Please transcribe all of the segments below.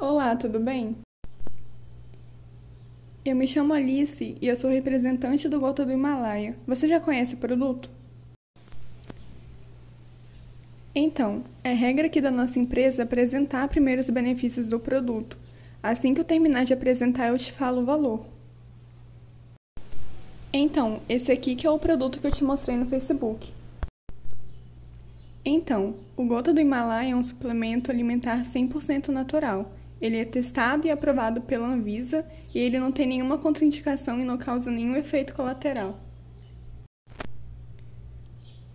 Olá, tudo bem? Eu me chamo Alice e eu sou representante do Gota do Himalaia. Você já conhece o produto? Então, é regra aqui da nossa empresa apresentar primeiro os benefícios do produto. Assim que eu terminar de apresentar, eu te falo o valor. Então, esse aqui que é o produto que eu te mostrei no Facebook. Então, o Gota do Himalaia é um suplemento alimentar 100% natural. Ele é testado e aprovado pela Anvisa e ele não tem nenhuma contraindicação e não causa nenhum efeito colateral.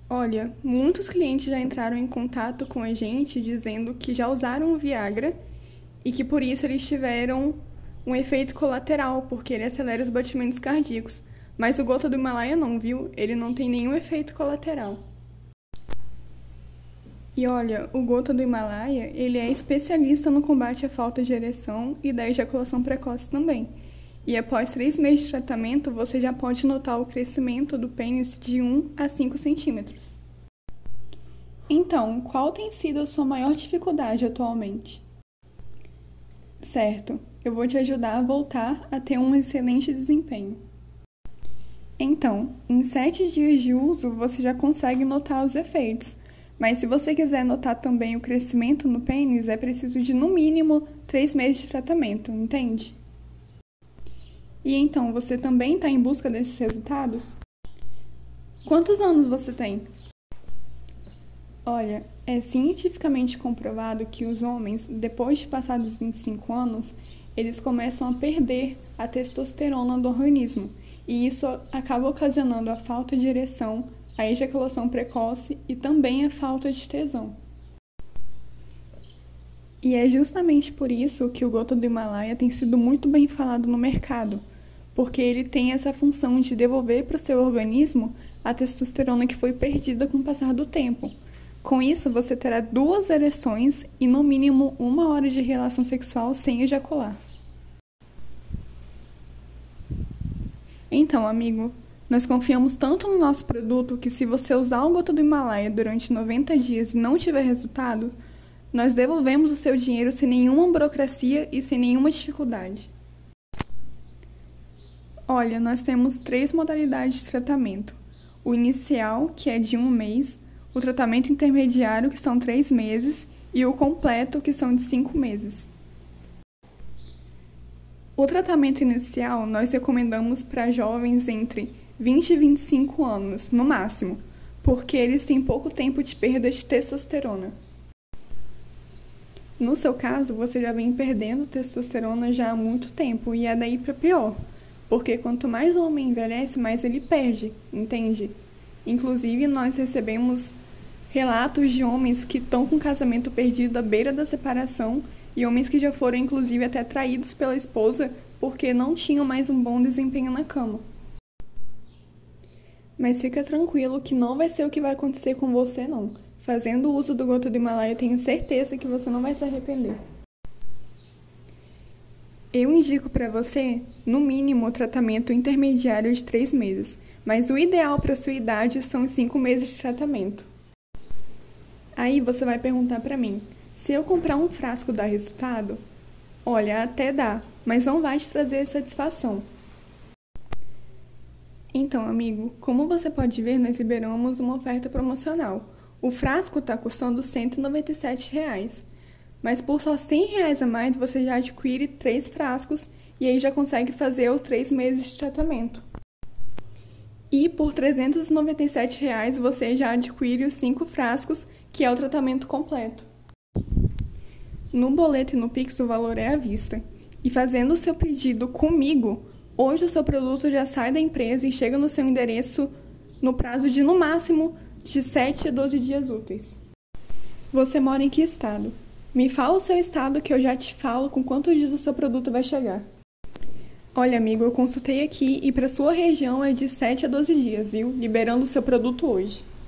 Olha, muitos clientes já entraram em contato com a gente dizendo que já usaram o Viagra e que por isso eles tiveram um efeito colateral, porque ele acelera os batimentos cardíacos. Mas o gota do Himalaia não, viu? Ele não tem nenhum efeito colateral. E olha, o gota do Himalaia, ele é especialista no combate à falta de ereção e da ejaculação precoce também. E após três meses de tratamento, você já pode notar o crescimento do pênis de 1 a 5 centímetros. Então, qual tem sido a sua maior dificuldade atualmente? Certo, eu vou te ajudar a voltar a ter um excelente desempenho. Então, em 7 dias de uso, você já consegue notar os efeitos mas se você quiser notar também o crescimento no pênis, é preciso de no mínimo três meses de tratamento, entende? E então, você também está em busca desses resultados? Quantos anos você tem? Olha, é cientificamente comprovado que os homens, depois de passar dos 25 anos, eles começam a perder a testosterona do organismo, e isso acaba ocasionando a falta de ereção, a ejaculação precoce e também a falta de tesão. E é justamente por isso que o gota do Himalaia tem sido muito bem falado no mercado, porque ele tem essa função de devolver para o seu organismo a testosterona que foi perdida com o passar do tempo. Com isso, você terá duas ereções e no mínimo uma hora de relação sexual sem ejacular. Então, amigo, nós confiamos tanto no nosso produto que se você usar o gota do Himalaia durante 90 dias e não tiver resultado, nós devolvemos o seu dinheiro sem nenhuma burocracia e sem nenhuma dificuldade. Olha, nós temos três modalidades de tratamento. O inicial, que é de um mês, o tratamento intermediário, que são três meses, e o completo, que são de cinco meses. O tratamento inicial nós recomendamos para jovens entre 20 e 25 anos, no máximo, porque eles têm pouco tempo de perda de testosterona. No seu caso, você já vem perdendo testosterona já há muito tempo e é daí para pior, porque quanto mais o homem envelhece, mais ele perde, entende? Inclusive, nós recebemos relatos de homens que estão com casamento perdido à beira da separação e homens que já foram, inclusive, até traídos pela esposa porque não tinham mais um bom desempenho na cama. Mas fica tranquilo que não vai ser o que vai acontecer com você, não. Fazendo uso do gota do Himalaia, tenho certeza que você não vai se arrepender. Eu indico para você, no mínimo, o tratamento intermediário de 3 meses, mas o ideal para sua idade são 5 meses de tratamento. Aí você vai perguntar para mim: se eu comprar um frasco dá resultado? Olha, até dá, mas não vai te trazer satisfação. Então, amigo, como você pode ver, nós liberamos uma oferta promocional. O frasco está custando 197 reais, mas por só 100 reais a mais você já adquire três frascos e aí já consegue fazer os três meses de tratamento. E por 397 reais você já adquire os cinco frascos, que é o tratamento completo. No boleto e no Pix o valor é à vista. E fazendo o seu pedido comigo, Hoje o seu produto já sai da empresa e chega no seu endereço no prazo de no máximo de 7 a 12 dias úteis. Você mora em que estado? Me fala o seu estado que eu já te falo com quantos dias o seu produto vai chegar. Olha, amigo, eu consultei aqui e para sua região é de 7 a 12 dias, viu? Liberando o seu produto hoje.